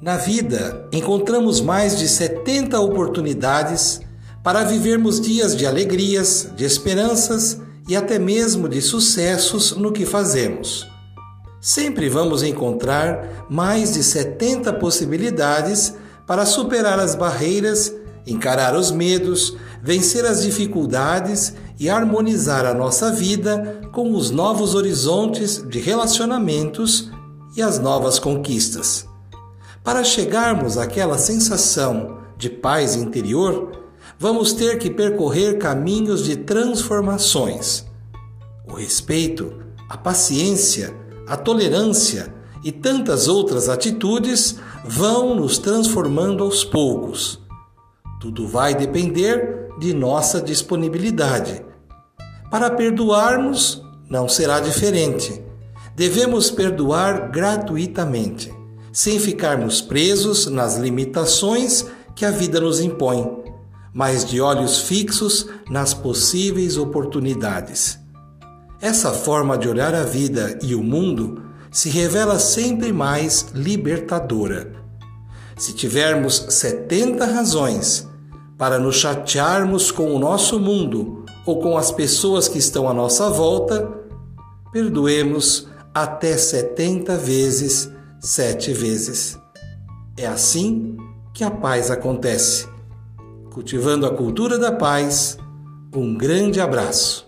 Na vida, encontramos mais de 70 oportunidades para vivermos dias de alegrias, de esperanças e até mesmo de sucessos no que fazemos. Sempre vamos encontrar mais de 70 possibilidades para superar as barreiras, encarar os medos, vencer as dificuldades e harmonizar a nossa vida com os novos horizontes de relacionamentos e as novas conquistas. Para chegarmos àquela sensação de paz interior, vamos ter que percorrer caminhos de transformações. O respeito, a paciência, a tolerância e tantas outras atitudes vão nos transformando aos poucos. Tudo vai depender de nossa disponibilidade. Para perdoarmos, não será diferente. Devemos perdoar gratuitamente sem ficarmos presos nas limitações que a vida nos impõe, mas de olhos fixos nas possíveis oportunidades. Essa forma de olhar a vida e o mundo se revela sempre mais libertadora. Se tivermos 70 razões para nos chatearmos com o nosso mundo ou com as pessoas que estão à nossa volta, perdoemos até 70 vezes sete vezes. É assim que a paz acontece. Cultivando a cultura da paz, um grande abraço.